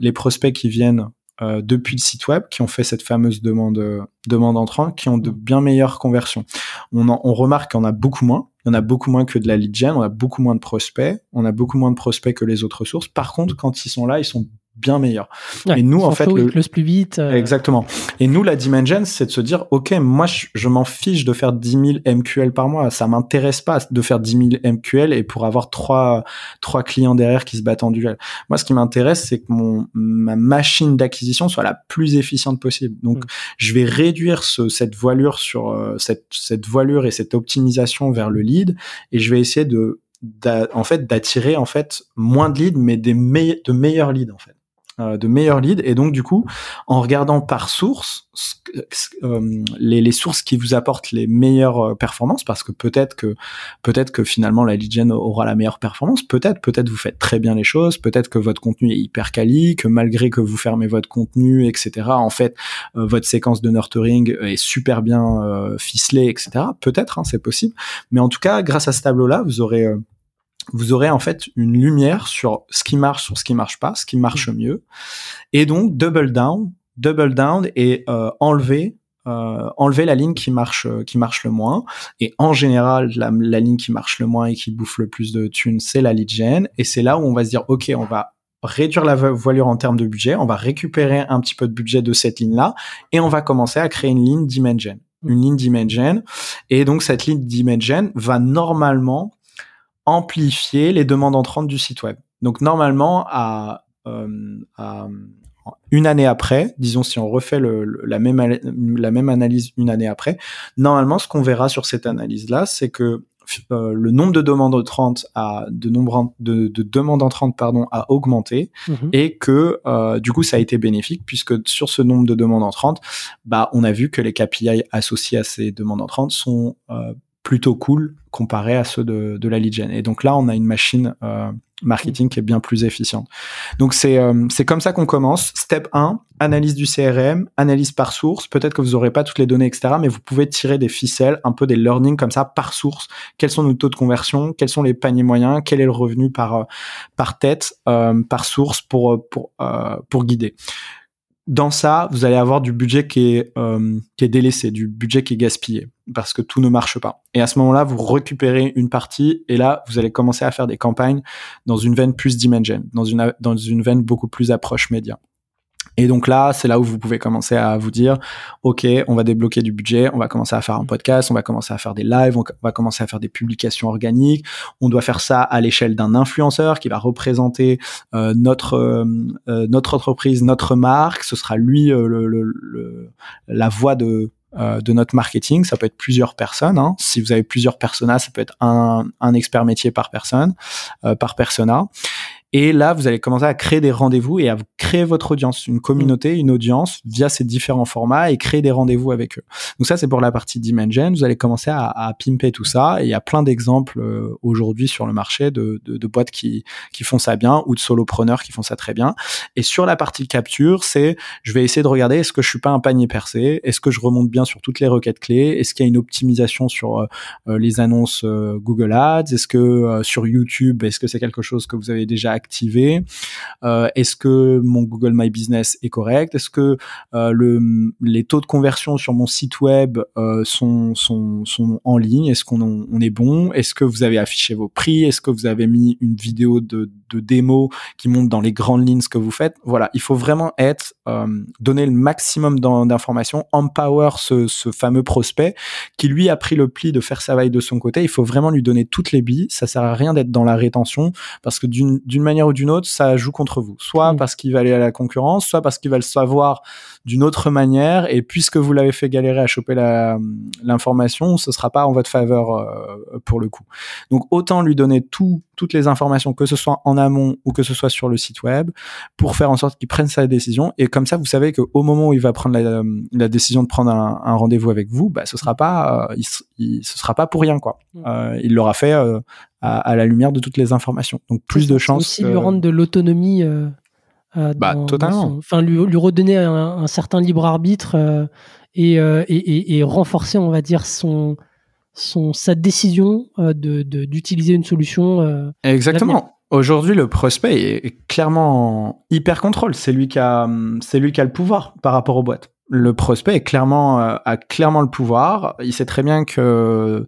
les prospects qui viennent euh, depuis le site web qui ont fait cette fameuse demande demande entrant qui ont de bien meilleures conversions. On, on remarque qu'on a beaucoup moins. Il y en a beaucoup moins que de la lead gen. On a beaucoup moins de prospects. On a beaucoup moins de prospects que les autres sources. Par contre, quand ils sont là, ils sont bien meilleur. et nous, en fait, le... plus vite. Euh. Exactement. Et nous, la dimension, c'est de se dire, ok, moi, je, m'en fiche de faire 10 000 MQL par mois. Ça m'intéresse pas de faire 10 000 MQL et pour avoir trois trois clients derrière qui se battent en duel. Moi, ce qui m'intéresse, c'est que mon ma machine d'acquisition soit la plus efficiente possible. Donc, mm. je vais réduire ce, cette voilure sur euh, cette cette voilure et cette optimisation vers le lead et je vais essayer de en fait d'attirer en fait moins de leads mais des de meilleurs leads en fait de meilleurs leads. Et donc, du coup, en regardant par source, euh, les, les, sources qui vous apportent les meilleures euh, performances, parce que peut-être que peut-être que finalement la lead gen aura la meilleure performance, peut-être, peut-être vous faites très bien les choses, peut-être que votre contenu est hyper quali, que malgré que vous fermez votre contenu, etc., en fait, votre séquence de nurturing est super bien ficelée, etc. Peut-être, hein, c'est possible. Mais en tout cas, grâce à ce tableau-là, vous aurez vous aurez en fait une lumière sur ce qui marche, sur ce qui marche pas, ce qui marche mmh. mieux, et donc double down, double down et euh, enlever euh, enlever la ligne qui marche euh, qui marche le moins et en général la, la, ligne qui marche le moins et qui bouffe le plus de thunes c'est la lead gen et c'est là où on va se dire ok on va réduire la voilure en termes de budget on va récupérer un petit peu de budget de cette ligne là et on va commencer à créer une ligne mmh. une ligne gen et donc cette ligne gen va normalement amplifier les demandes entrantes du site web. Donc normalement, à, euh, à une année après, disons si on refait le, la, même, la même analyse une année après, normalement ce qu'on verra sur cette analyse-là, c'est que euh, le nombre de demandes entrantes a de nombre de, de demandes entrantes pardon a augmenté mhm. et que euh, du coup ça a été bénéfique puisque sur ce nombre de demandes entrantes bah on a vu que les KPI associés à ces demandes entrantes sont euh, plutôt cool comparé à ceux de, de la lead gen. Et donc là, on a une machine euh, marketing qui est bien plus efficiente. Donc c'est euh, comme ça qu'on commence. Step 1, analyse du CRM, analyse par source. Peut-être que vous n'aurez pas toutes les données, etc. Mais vous pouvez tirer des ficelles, un peu des learnings comme ça par source. Quels sont nos taux de conversion? Quels sont les paniers moyens? Quel est le revenu par euh, par tête, par source pour pour pour guider? Dans ça, vous allez avoir du budget qui est, euh, qui est délaissé, du budget qui est gaspillé, parce que tout ne marche pas. Et à ce moment-là, vous récupérez une partie, et là, vous allez commencer à faire des campagnes dans une veine plus dimension, dans une, dans une veine beaucoup plus approche média. Et donc là, c'est là où vous pouvez commencer à vous dire, OK, on va débloquer du budget, on va commencer à faire un podcast, on va commencer à faire des lives, on va commencer à faire des publications organiques. On doit faire ça à l'échelle d'un influenceur qui va représenter euh, notre euh, euh, notre entreprise, notre marque. Ce sera lui le, le, la voix de de notre marketing. Ça peut être plusieurs personnes. Hein. Si vous avez plusieurs personas, ça peut être un, un expert métier par personne, par persona. Et là, vous allez commencer à créer des rendez-vous et à créer votre audience, une communauté, une audience via ces différents formats et créer des rendez-vous avec eux. Donc ça, c'est pour la partie Dimension. Vous allez commencer à, à pimper tout ça. Et il y a plein d'exemples euh, aujourd'hui sur le marché de, de, de, boîtes qui, qui font ça bien ou de solopreneurs qui font ça très bien. Et sur la partie capture, c'est je vais essayer de regarder est-ce que je suis pas un panier percé, est-ce que je remonte bien sur toutes les requêtes clés, est-ce qu'il y a une optimisation sur euh, euh, les annonces Google Ads, est-ce que sur YouTube, est-ce que c'est quelque chose que vous avez déjà euh, Est-ce que mon Google My Business est correct? Est-ce que euh, le, les taux de conversion sur mon site web euh, sont, sont, sont en ligne? Est-ce qu'on on est bon? Est-ce que vous avez affiché vos prix? Est-ce que vous avez mis une vidéo de, de démo qui montre dans les grandes lignes ce que vous faites? Voilà, il faut vraiment être donner le maximum d'informations, empower ce, ce fameux prospect qui lui a pris le pli de faire sa veille de son côté. Il faut vraiment lui donner toutes les billes. Ça sert à rien d'être dans la rétention parce que d'une manière ou d'une autre, ça joue contre vous. Soit mm. parce qu'il va aller à la concurrence, soit parce qu'il va le savoir d'une autre manière. Et puisque vous l'avez fait galérer à choper l'information, ce sera pas en votre faveur euh, pour le coup. Donc autant lui donner tout, toutes les informations, que ce soit en amont ou que ce soit sur le site web, pour faire en sorte qu'il prenne sa décision. Et comme ça, vous savez qu'au moment où il va prendre la, décision de prendre un, rendez-vous avec vous, bah, ce sera pas, euh, il, ce sera pas pour rien quoi. Mm. Euh, il l'aura fait à, la lumière de toutes les informations. Donc plus de chances. Aussi lui rendre de l'autonomie. Euh, euh, bah, totalement. enfin, lui, lui, redonner un, certain libre arbitre euh, et, et, et, renforcer, on va dire, son, son, sa décision de, d'utiliser une solution. Exactement. Aujourd'hui, le prospect est clairement hyper contrôle. C'est lui qui a, c'est lui qui a le pouvoir par rapport aux boîtes. Le prospect est clairement a clairement le pouvoir. Il sait très bien que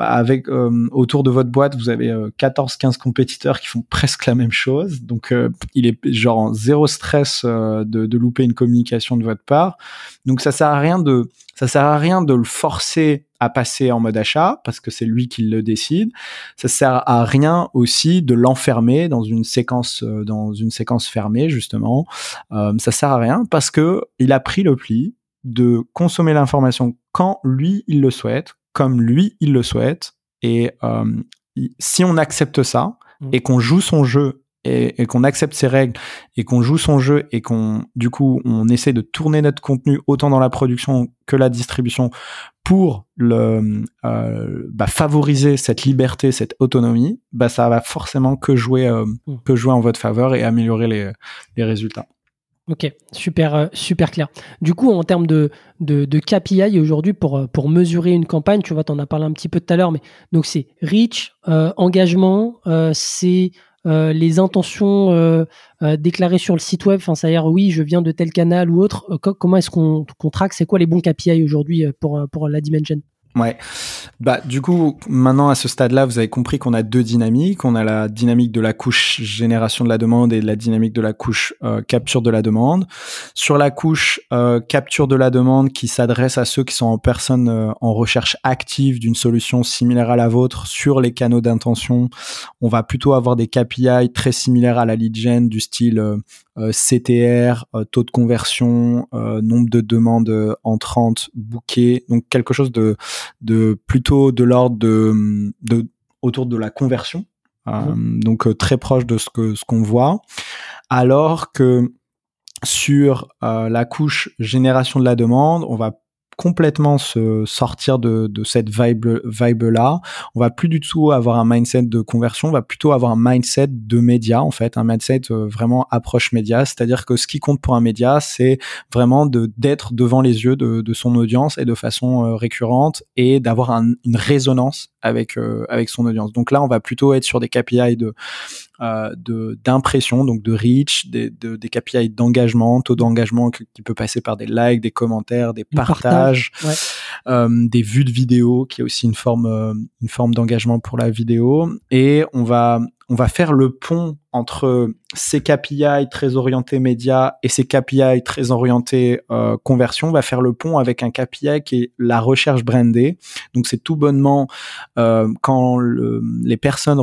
avec euh, autour de votre boîte, vous avez 14-15 euh, compétiteurs qui font presque la même chose. Donc, euh, il est genre zéro stress de, de, louper une communication de votre part. Donc, ça sert à rien de ça sert à rien de le forcer à passer en mode achat parce que c'est lui qui le décide. Ça sert à rien aussi de l'enfermer dans une séquence dans une séquence fermée justement. ça sert à rien parce que il a pris le pli de consommer l'information quand lui il le souhaite comme lui il le souhaite. Et euh, si on accepte ça mmh. et qu'on joue son jeu et, qu'on accepte ses règles et qu'on joue son jeu et qu'on du coup on essaie de tourner notre contenu autant dans la production que la distribution pour le euh, bah, favoriser cette liberté, cette autonomie, bah ça va forcément que jouer euh, mmh. que jouer en votre faveur et améliorer les, les résultats. Ok, super, euh, super clair. Du coup, en termes de, de, KPI aujourd'hui pour, pour mesurer une campagne, tu vois, tu en as parlé un petit peu tout à l'heure, mais donc c'est reach, engagement, c'est euh, les intentions euh, euh, déclarées sur le site web, enfin, c'est-à-dire oui, je viens de tel canal ou autre. comment est-ce qu'on traque C'est quoi les bons KPI aujourd'hui pour, pour la Dimension? Ouais. Bah du coup, maintenant à ce stade-là, vous avez compris qu'on a deux dynamiques. On a la dynamique de la couche génération de la demande et la dynamique de la couche euh, capture de la demande. Sur la couche euh, capture de la demande qui s'adresse à ceux qui sont en personne euh, en recherche active d'une solution similaire à la vôtre sur les canaux d'intention, on va plutôt avoir des KPI très similaires à la lead gen du style euh, CTR, euh, taux de conversion, euh, nombre de demandes entrantes, bookées, donc quelque chose de, de plutôt de l'ordre de, de autour de la conversion, mmh. donc très proche de ce que ce qu'on voit, alors que sur la couche génération de la demande, on va complètement se sortir de, cette vibe vibe là on va plus du tout avoir un mindset de conversion on va plutôt avoir un mindset de média en fait un mindset euh, vraiment approche média. C'est-à-dire que ce qui compte pour un média c'est vraiment d'être devant les yeux de, son audience et de façon euh, récurrente et d'avoir une résonance avec euh, avec son audience. Donc là on va plutôt être sur des KPI de de d'impression, donc de reach, des, de, des KPI d'engagement, taux d'engagement qui peut passer par des likes, des commentaires, des partages, euh, des vues de vidéo, qui est aussi une forme euh, une forme d'engagement pour la vidéo. Et on va on va faire le pont entre ces KPI très orientés médias et ces KPI très orientés euh, conversion. On va faire le pont avec un KPI qui est la recherche brandée. Donc c'est tout bonnement euh, quand le, les personnes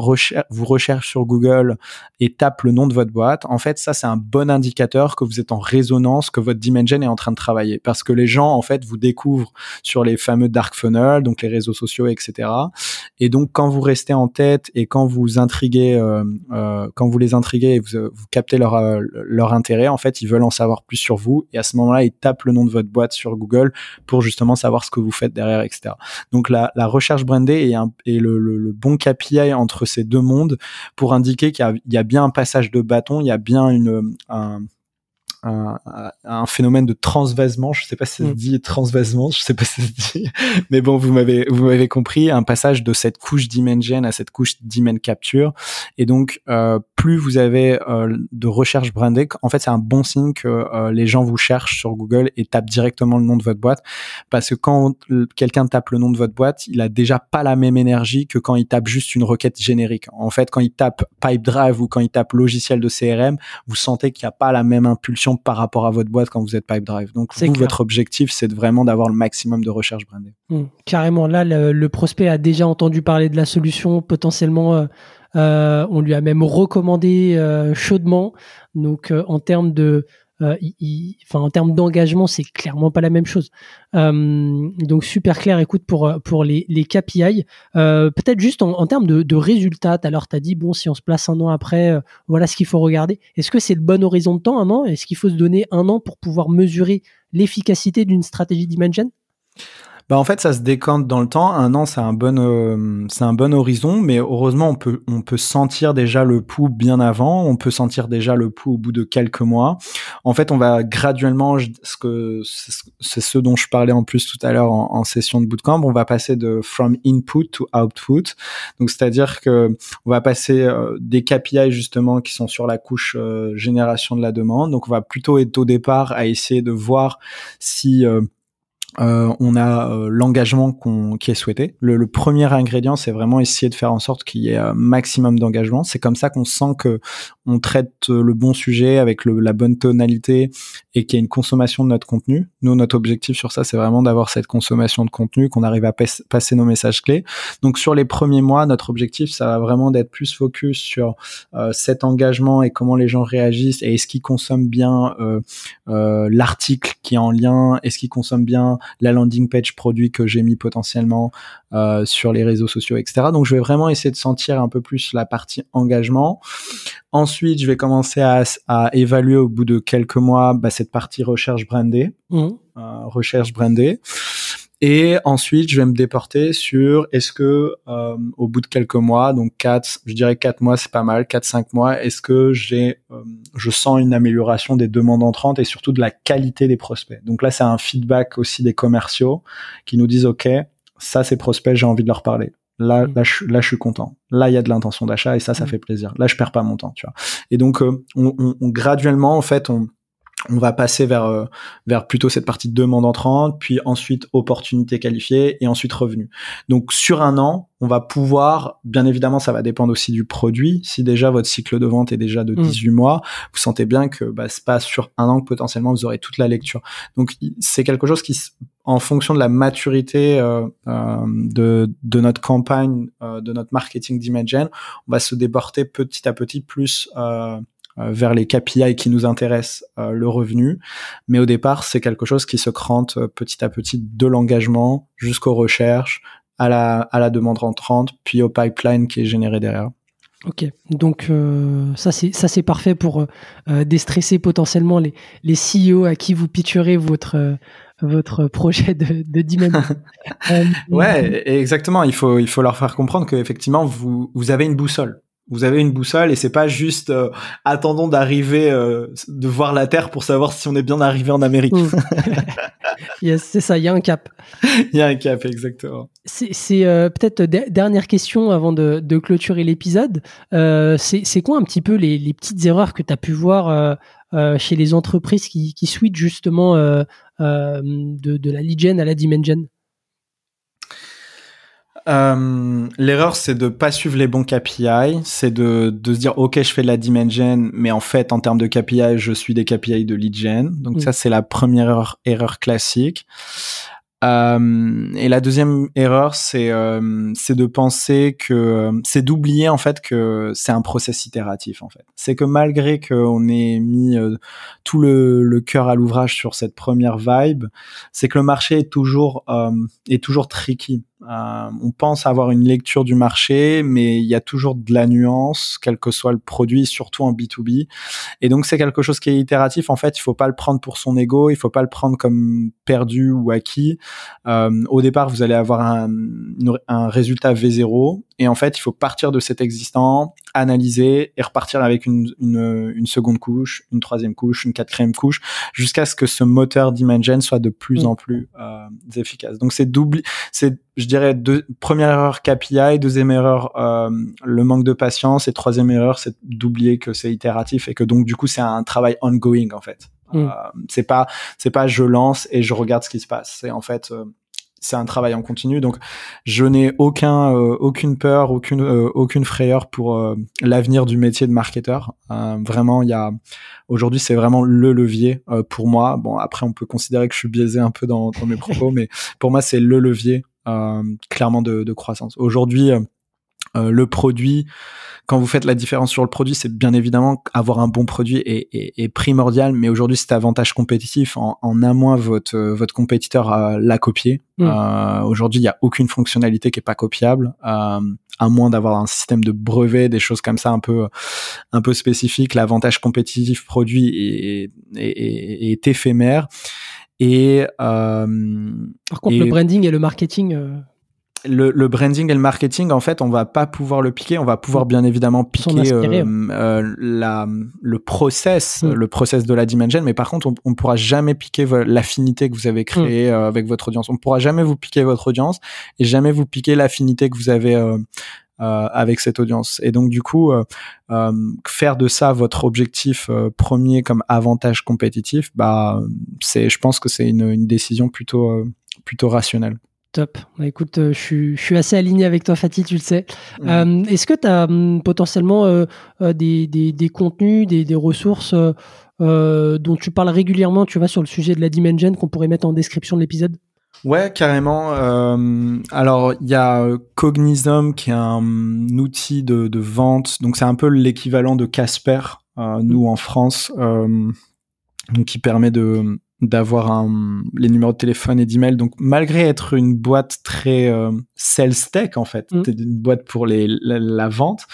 vous recherchent sur Google et tapent le nom de votre boîte. En fait, ça c'est un bon indicateur que vous êtes en résonance, que votre dimension est en train de travailler, parce que les gens en fait vous découvrent sur les fameux dark funnels, donc les réseaux sociaux, etc. Et donc quand vous restez en tête et quand vous intriguez euh, euh, quand vous les intriguez et vous, vous captez leur, euh, leur intérêt, en fait, ils veulent en savoir plus sur vous. Et à ce moment-là, ils tapent le nom de votre boîte sur Google pour justement savoir ce que vous faites derrière, etc. Donc la, recherche brandée est, le, bon KPI entre ces deux mondes pour indiquer qu'il y, a bien un passage de bâton, il y a bien une, un, un, un, phénomène de transvasement. Je sais pas si ça se mm. dit transvasement, je sais pas si ça se dit, mais bon, vous m'avez vous m'avez compris, un passage de cette couche dimension à cette couche dimen capture. Et donc, euh, plus vous avez euh, de recherche brandée, en fait, c'est un bon signe que euh, les gens vous cherchent sur Google et tapent directement le nom de votre boîte, parce que quand quelqu'un tape le nom de votre boîte, il a déjà pas la même énergie que quand il tape juste une requête générique. En fait, quand il tape Pipedrive ou quand il tape logiciel de CRM, vous sentez qu'il n'y a pas la même impulsion par rapport à votre boîte quand vous êtes Pipedrive. Donc, vous, votre objectif, c'est vraiment d'avoir le maximum de recherche brandée. Mmh. carrément, là, le, prospect a déjà entendu parler de la solution. Potentiellement, euh, euh, on lui a même recommandé euh, chaudement. Donc, en termes de euh, enfin en termes d'engagement, c'est clairement pas la même chose. Euh, donc super clair, écoute pour euh, pour les, les KPI. Peut-être juste en, termes de, de résultats. Alors tu as dit bon si on se place un an après, voilà ce qu'il faut regarder. Est-ce que c'est le bon horizon de temps un an? Est-ce qu'il faut se donner un an pour pouvoir mesurer l'efficacité d'une stratégie d'Imagen? Bah en fait, ça se décante dans le temps. Un an, c'est un bon, euh, c'est un bon horizon, mais heureusement, on peut, on peut sentir déjà le pouls bien avant. On peut sentir déjà le pouls au bout de quelques mois. En fait, on va graduellement, ce que c'est ce dont je parlais en plus tout à l'heure en, session de bootcamp, on va passer de from input to output. Donc, c'est-à-dire que on va passer euh, des KPI justement qui sont sur la couche euh, génération de la demande. Donc, on va plutôt être au départ à essayer de voir si euh, on a euh, l'engagement qui est souhaité. Le, premier ingrédient, c'est vraiment essayer de faire en sorte qu'il y ait un maximum d'engagement. C'est comme ça qu'on sent que on traite le bon sujet avec la bonne tonalité et qu'il y a une consommation de notre contenu. Nous, notre objectif sur ça, c'est vraiment d'avoir cette consommation de contenu, qu'on arrive à passer nos messages clés. Donc sur les premiers mois, notre objectif, ça va vraiment d'être plus focus sur euh, cet engagement et comment les gens réagissent et est-ce qu'ils consomment bien l'article qui est en lien, est-ce qu'ils consomment bien la landing page produit que j'ai mis potentiellement euh, sur les réseaux sociaux, etc. Donc je vais vraiment essayer de sentir un peu plus la partie engagement. Ensuite, je vais commencer à, à évaluer au bout de quelques mois bah, cette partie recherche brandée, mmh. euh, recherche brandée. Et ensuite, je vais me déporter sur est-ce que euh, au bout de quelques mois, donc quatre, je dirais quatre mois, c'est pas mal, quatre cinq mois, est-ce que j'ai, euh, je sens une amélioration des demandes entrantes et surtout de la qualité des prospects? Donc là, c'est un feedback aussi des commerciaux qui nous disent ok, ça c'est prospect, j'ai envie de leur parler. Là, mmh. là, je, là, je suis content. Là, il y a de l'intention d'achat et ça, ça mmh. fait plaisir. Là, je perds pas mon temps, tu vois. Et donc, euh, on, on, on, graduellement, en fait, on, on va passer vers euh, vers plutôt cette partie de demande entrante, puis ensuite opportunité qualifiée et ensuite revenu. Donc sur un an, on va pouvoir, bien évidemment, ça va dépendre aussi du produit. Si déjà votre cycle de vente est déjà de 18 mm. mois, vous sentez bien que bah, c'est pas sur un an que potentiellement vous aurez toute la lecture. Donc c'est quelque chose qui, en fonction de la maturité euh, euh, de, de notre campagne, de notre marketing d'Imagen, on va se déporter petit à petit plus euh, vers les KPI qui nous intéressent, euh, le revenu. Mais au départ, c'est quelque chose qui se crante euh, petit à petit de l'engagement jusqu'aux recherches, à la, à la demande rentrante, puis au pipeline qui est généré derrière. Ok, donc ça c'est ça c'est parfait pour déstresser potentiellement les, les CEO à qui vous pitcherez votre votre projet de, de dimension. ouais, exactement. Il faut il faut leur faire comprendre que effectivement vous vous avez une boussole vous avez une boussole et c'est pas juste euh, attendons d'arriver euh, de voir la Terre pour savoir si on est bien arrivé en Amérique. Yes, c'est ça, il y a un cap. Il y a un cap, exactement. C'est euh, peut-être dernière question avant de, de clôturer l'épisode. c'est quoi un petit peu les, les petites erreurs que tu as pu voir chez les entreprises qui, qui switchent justement de, de la lead gen à la demand gen? Euh, L'erreur, c'est de pas suivre les bons KPI, c'est de, de se dire ok, je fais de la dimension, mais en fait, en termes de KPI, je suis des KPI de lead gen. Donc mm. ça, c'est la première erreur, erreur classique. Euh, et la deuxième erreur, c'est euh, c'est de penser que c'est d'oublier en fait que c'est un process itératif en fait. C'est que malgré qu'on ait mis euh, tout le, le cœur à l'ouvrage sur cette première vibe, c'est que le marché est toujours est toujours tricky. Euh, on pense avoir une lecture du marché, mais il y a toujours de la nuance, quel que soit le produit, surtout en B2B. Et donc c'est quelque chose qui est itératif. En fait, il faut pas le prendre pour son ego, il faut pas le prendre comme perdu ou acquis. Euh, au départ, vous allez avoir un, un résultat V0 et en fait, il faut partir de cet existant, analyser et repartir avec une, une, une seconde couche, une troisième couche, une quatrième couche, jusqu'à ce que ce moteur d'Imagen soit de plus mm. en plus euh, efficace. Donc c'est double, c'est je dirais deux, première erreur KPI, deuxième erreur euh, le manque de patience et troisième erreur c'est d'oublier que c'est itératif et que donc du coup c'est un travail ongoing en fait. Mm. Euh, c'est pas c'est pas je lance et je regarde ce qui se passe. C'est en fait euh, c'est un travail en continu. Donc, je n'ai aucun, euh, aucune peur, aucune, euh, aucune frayeur pour euh, l'avenir du métier de marketeur. vraiment, il y a aujourd'hui, c'est vraiment le levier pour moi. Bon, après, on peut considérer que je suis biaisé un peu dans, dans mes propos, mais pour moi, c'est le levier clairement de, de croissance. Aujourd'hui, le produit quand vous faites la différence sur le produit, c'est bien évidemment avoir un bon produit est, primordial, mais aujourd'hui c'est avantage compétitif. En, en un mois, votre votre compétiteur l'a copié. Mm. Euh, aujourd'hui, il n'y a aucune fonctionnalité qui est pas copiable, euh, à moins d'avoir un système de brevet, des choses comme ça un peu un peu spécifiques. L'avantage compétitif produit est, est, est éphémère. Et euh, par contre, le branding et le marketing euh, le, le, branding et le marketing, en fait, on va pas pouvoir le piquer. On va pouvoir bien évidemment piquer euh, euh, la, le process, mm. le process de la dimension. Mais par contre, on, on pourra jamais piquer l'affinité que vous avez créée mm. euh, avec votre audience. On pourra jamais vous piquer votre audience et jamais vous piquer l'affinité que vous avez euh, avec cette audience. Et donc, du coup, faire de ça votre objectif premier comme avantage compétitif, bah, c'est, je pense que c'est une, une décision plutôt, plutôt rationnelle. Top. Bah, écoute, euh, je, suis, assez aligné avec toi, Fatih, tu le sais. Euh, est-ce que tu as hum, potentiellement euh, des, des, contenus, des, des ressources dont tu parles régulièrement, tu vois, sur le sujet de la Dimension qu'on pourrait mettre en description de l'épisode? Ouais, carrément. alors, il y a Cognism qui est un hum, outil de, de vente. Donc, c'est un peu l'équivalent de Casper, nous en France, qui permet de d'avoir un, les numéros de téléphone et d'email. Donc malgré être une boîte très euh, sales tech en fait, Mm. une boîte pour les, la, la vente,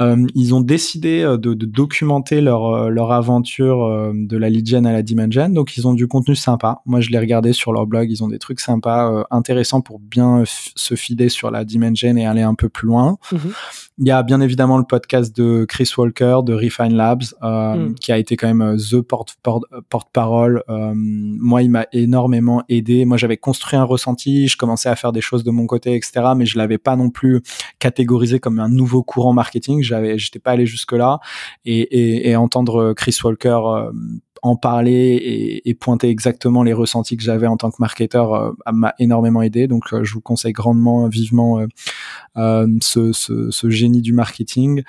ils ont décidé euh, de, de documenter leur, euh, leur aventure euh, de la lead gen à la demand gen. Donc ils ont du contenu sympa. Moi je l'ai regardé sur leur blog, ils ont des trucs sympas, euh, intéressants pour bien se fider sur la demand gen et aller un peu plus loin. Mhm. Il y a bien évidemment le podcast de Chris Walker de Refine Labs, euh, Mm. qui a été quand même euh, the porte- porte- porte-parole. Euh, moi, il m'a énormément aidé. Moi, j'avais construit un ressenti, je commençais à faire des choses de mon côté, etc. Mais je l'avais pas non plus catégorisé comme un nouveau courant marketing. J'avais, j'étais pas allé jusque là. Et, et, et entendre Chris Walker euh, en parler et, et pointer exactement les ressentis que j'avais en tant que marketeur euh, m'a énormément aidé. Donc, euh, je vous conseille grandement, vivement euh, euh, ce, ce, ce génie du marketing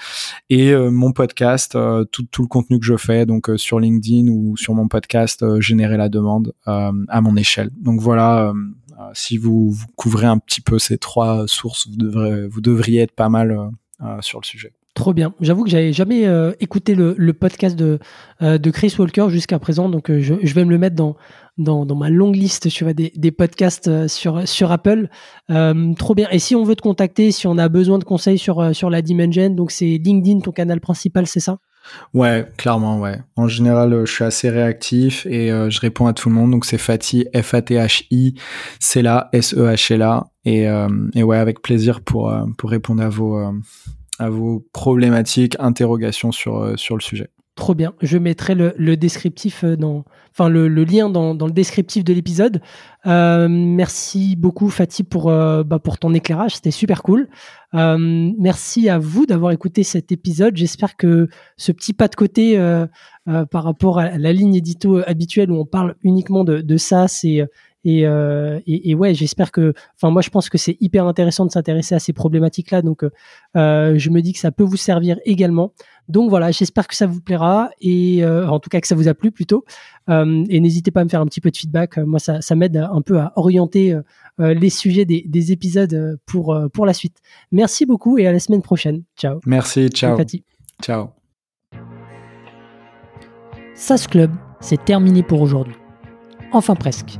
et euh, mon podcast, euh, tout, tout le contenu que je fais, donc euh, sur LinkedIn ou sur mon podcast, euh, générer la demande euh, à mon échelle. Donc voilà, euh, euh, si vous, vous couvrez un petit peu ces trois sources, vous, devrez, vous devriez être pas mal euh, euh, sur le sujet. Trop bien. J'avoue que j'avais jamais euh, écouté le, podcast de, euh, de Chris Walker jusqu'à présent, donc euh, je, vais me le mettre dans, dans, ma longue liste tu des, des podcasts sur, sur Apple. Trop bien. Et si on veut te contacter, si on a besoin de conseils sur, sur la Dimension, donc c'est LinkedIn, ton canal principal, c'est ça? Ouais, clairement, ouais. En général, je suis assez réactif et je réponds à tout le monde. Donc c'est Fatih, F-A-T-H-I, c'est là, S-E-H-L-A. Et, euh, et ouais, avec plaisir pour, pour répondre à vos, à vos problématiques, interrogations sur, euh, sur le sujet. Trop bien. Je mettrai le, le descriptif euh, dans, enfin le, le lien dans, dans le descriptif de l'épisode. Euh, merci beaucoup Fatih pour bah, pour ton éclairage, c'était super cool. Merci à vous d'avoir écouté cet épisode. J'espère que ce petit pas de côté par rapport à la ligne édito habituelle où on parle uniquement de, de ça, c'est et, euh, et, et, ouais, j'espère que, enfin moi je pense que c'est hyper intéressant de s'intéresser à ces problématiques-là, donc euh, je me dis que ça peut vous servir également. Donc voilà, j'espère que ça vous plaira et euh, en tout cas que ça vous a plu plutôt. Euh, et n'hésitez pas à me faire un petit peu de feedback. Moi, ça, ça m'aide un peu à orienter euh, les sujets des, des épisodes pour pour la suite. Merci beaucoup et à la semaine prochaine. Ciao. Merci, ciao. Ciao. SAS Club, c'est terminé pour aujourd'hui. Enfin presque.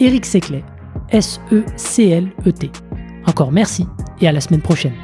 Eric Seclet, S-E-C-L-E-T. Encore merci et à la semaine prochaine.